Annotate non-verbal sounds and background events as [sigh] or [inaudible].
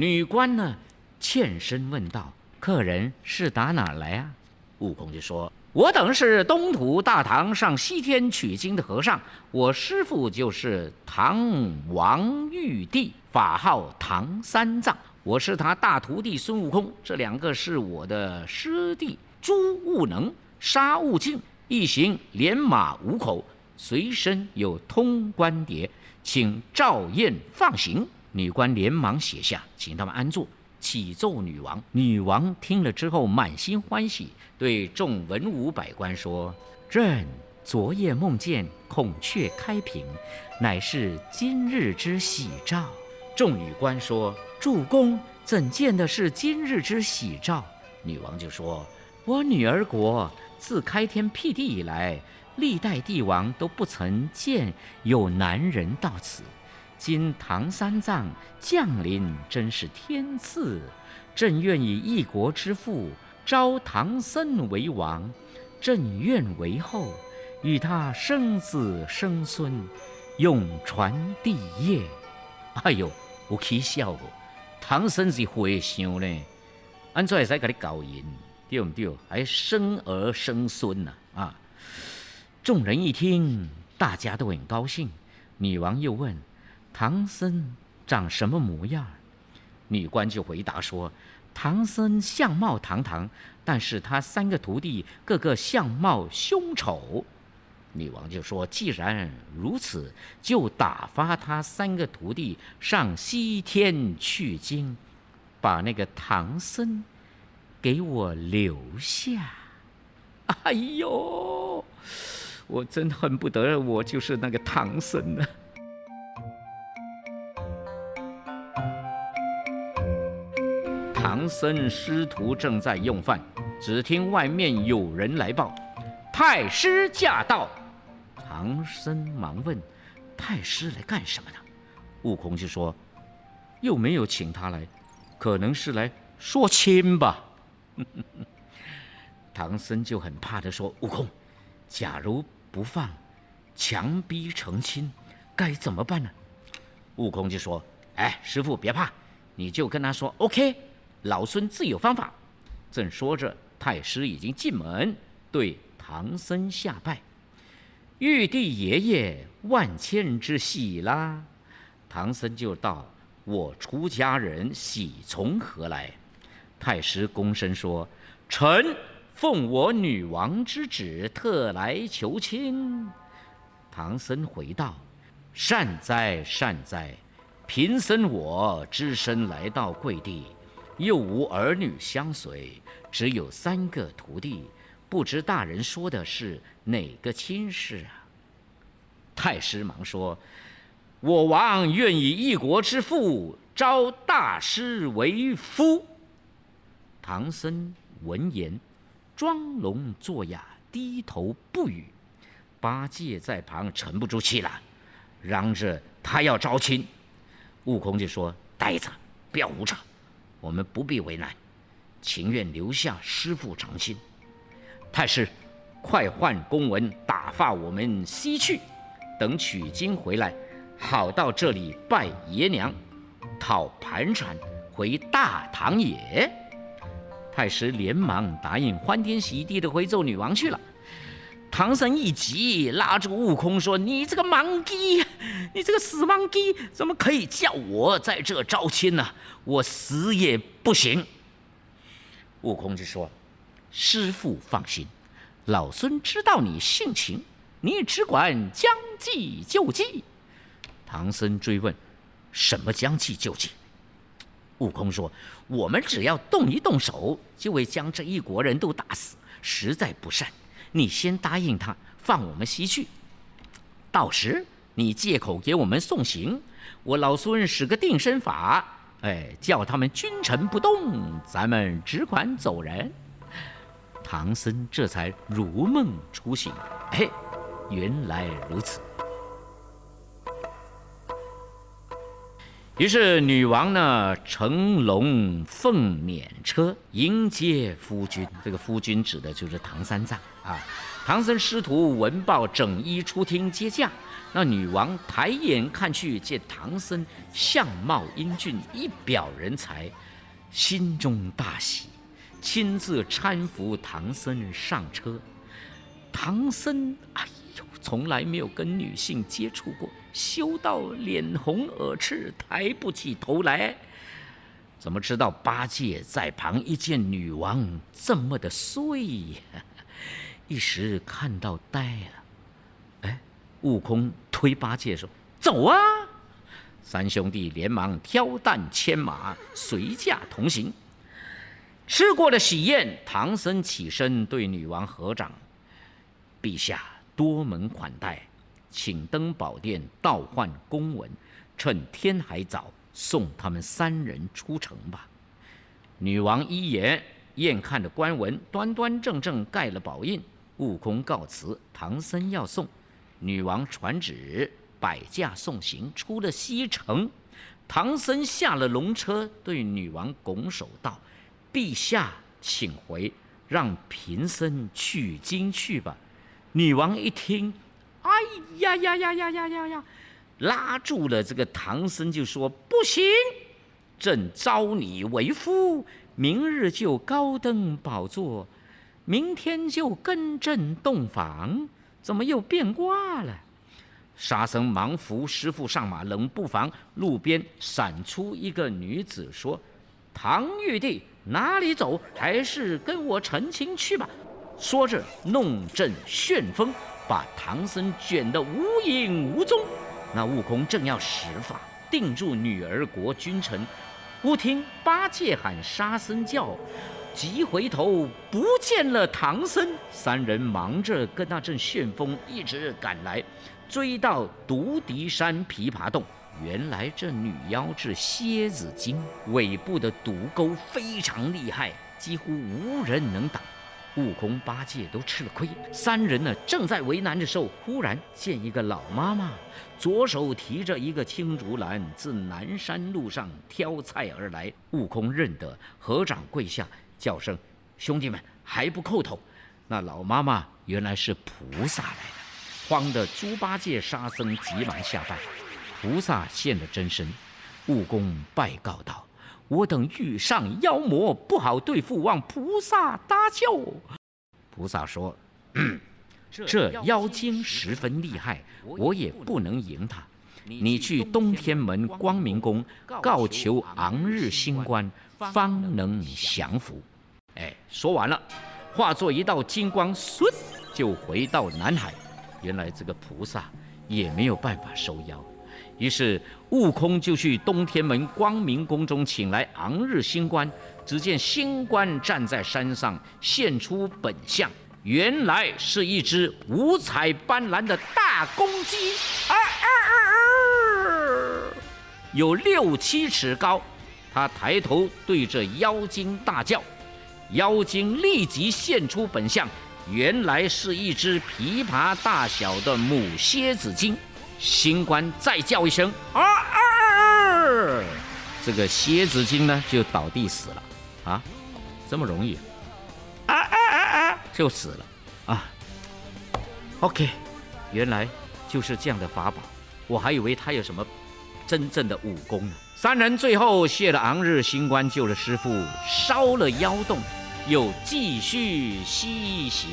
女官呢，欠身问道：“客人是打哪儿来啊？”悟空就说：“我等是东土大唐上西天取经的和尚，我师父就是唐王玉帝，法号唐三藏，我是他大徒弟孙悟空，这两个是我的师弟朱悟能、沙悟净，一行连马五口，随身有通关牒，请赵燕放行。”女官连忙写下，请他们安坐，启奏女王。女王听了之后，满心欢喜，对众文武百官说：“朕昨夜梦见孔雀开屏，乃是今日之喜兆。”众女官说：“主公怎见的是今日之喜兆？”女王就说：“我女儿国自开天辟地以来，历代帝王都不曾见有男人到此。”今唐三藏降临，真是天赐。朕愿以一国之父招唐僧为王，朕愿为后，与他生子生孙，永传帝业。哎呦，有起笑不？唐僧是和尚呢，安怎会使给你搞赢？对不对？还生儿生孙呢？啊！众人一听，大家都很高兴。女王又问。唐僧长什么模样？女官就回答说：“唐僧相貌堂堂，但是他三个徒弟个个相貌凶丑。”女王就说：“既然如此，就打发他三个徒弟上西天取经，把那个唐僧给我留下。”哎呦，我真恨不得我就是那个唐僧呢。僧师徒正在用饭，只听外面有人来报：“太师驾到。”唐僧忙问：“太师来干什么的？”悟空就说：“又没有请他来，可能是来说亲吧。[laughs] ”唐僧就很怕的说：“悟空，假如不放，强逼成亲，该怎么办呢？”悟空就说：“哎，师傅别怕，你就跟他说 OK。”老孙自有方法。正说着，太师已经进门，对唐僧下拜：“玉帝爷爷万千之喜啦！”唐僧就道：“我出家人喜从何来？”太师躬身说：“臣奉我女王之旨，特来求亲。”唐僧回道：“善哉善哉，贫僧我只身来到贵地。”又无儿女相随，只有三个徒弟，不知大人说的是哪个亲事啊？太师忙说：“我王愿以一国之父招大师为夫。”唐僧闻言，装聋作哑，低头不语。八戒在旁沉不住气了，嚷着他要招亲。悟空就说：“呆子，不要胡扯。”我们不必为难，情愿留下师父长亲。太师，快换公文打发我们西去，等取经回来，好到这里拜爷娘，讨盘缠回大唐也。太师连忙答应，欢天喜地的回奏女王去了。唐僧一急，拉住悟空说：“你这个盲鸡，你这个死盲鸡，怎么可以叫我在这招亲呢？我死也不行。”悟空就说：“师傅放心，老孙知道你性情，你只管将计就计。”唐僧追问：“什么将计就计？”悟空说：“我们只要动一动手，就会将这一国人都打死，实在不善。”你先答应他放我们西去，到时你借口给我们送行，我老孙使个定身法，哎，叫他们君臣不动，咱们只管走人。唐僧这才如梦初醒，嘿，原来如此。于是女王呢乘龙凤辇车迎接夫君，这个夫君指的就是唐三藏啊。唐僧师徒闻报，整衣出厅接驾。那女王抬眼看去，见唐僧相貌英俊，一表人才，心中大喜，亲自搀扶唐僧上车。唐僧，哎呦，从来没有跟女性接触过。羞到脸红耳赤，抬不起头来。怎么知道？八戒在旁一见女王这么的碎，一时看到呆了。哎，悟空推八戒说：“走啊！”三兄弟连忙挑担牵马，随驾同行。吃过了喜宴，唐僧起身对女王合掌：“陛下多门款待。”请登宝殿倒换公文，趁天还早，送他们三人出城吧。女王一言，验看着官文，端端正正盖了宝印。悟空告辞，唐僧要送。女王传旨，摆驾送行，出了西城。唐僧下了龙车，对女王拱手道：“陛下，请回，让贫僧取经去吧。”女王一听。哎呀呀呀呀呀呀呀！拉住了这个唐僧，就说：“不行，朕招你为夫，明日就高登宝座，明天就跟朕洞房，怎么又变卦了？”沙僧忙扶师傅上马，冷不防路边闪出一个女子，说：“唐玉帝哪里走？还是跟我成亲去吧。”说着弄阵旋风。把唐僧卷得无影无踪，那悟空正要使法定住女儿国君臣，忽听八戒喊沙僧叫，急回头不见了唐僧。三人忙着跟那阵旋风一直赶来，追到独敌山琵琶洞，原来这女妖是蝎子精，尾部的毒钩非常厉害，几乎无人能挡。悟空、八戒都吃了亏，三人呢正在为难的时候，忽然见一个老妈妈，左手提着一个青竹篮，自南山路上挑菜而来。悟空认得，合掌跪下，叫声：“兄弟们，还不叩头！”那老妈妈原来是菩萨来的，慌得猪八戒、沙僧急忙下拜。菩萨现了真身，悟空拜告道。我等遇上妖魔，不好对付，望菩萨搭救。菩萨说：“ [coughs] 这妖精十分厉害，我也不能赢他。你去东天门光明宫告求昂日星官，方能降服。”哎，说完了，化作一道金光，嗖就回到南海。原来这个菩萨也没有办法收妖。于是悟空就去东天门光明宫中请来昂日星官。只见星官站在山上，现出本相，原来是一只五彩斑斓的大公鸡，啊啊啊啊！有六七尺高。他抬头对着妖精大叫，妖精立即现出本相，原来是一只琵琶大小的母蝎子精。星官再叫一声啊啊啊！这个蝎子精呢就倒地死了啊，这么容易啊啊啊啊就死了啊。OK，原来就是这样的法宝，我还以为他有什么真正的武功呢。三人最后谢了昂日新官，救了师傅，烧了妖洞，又继续西行。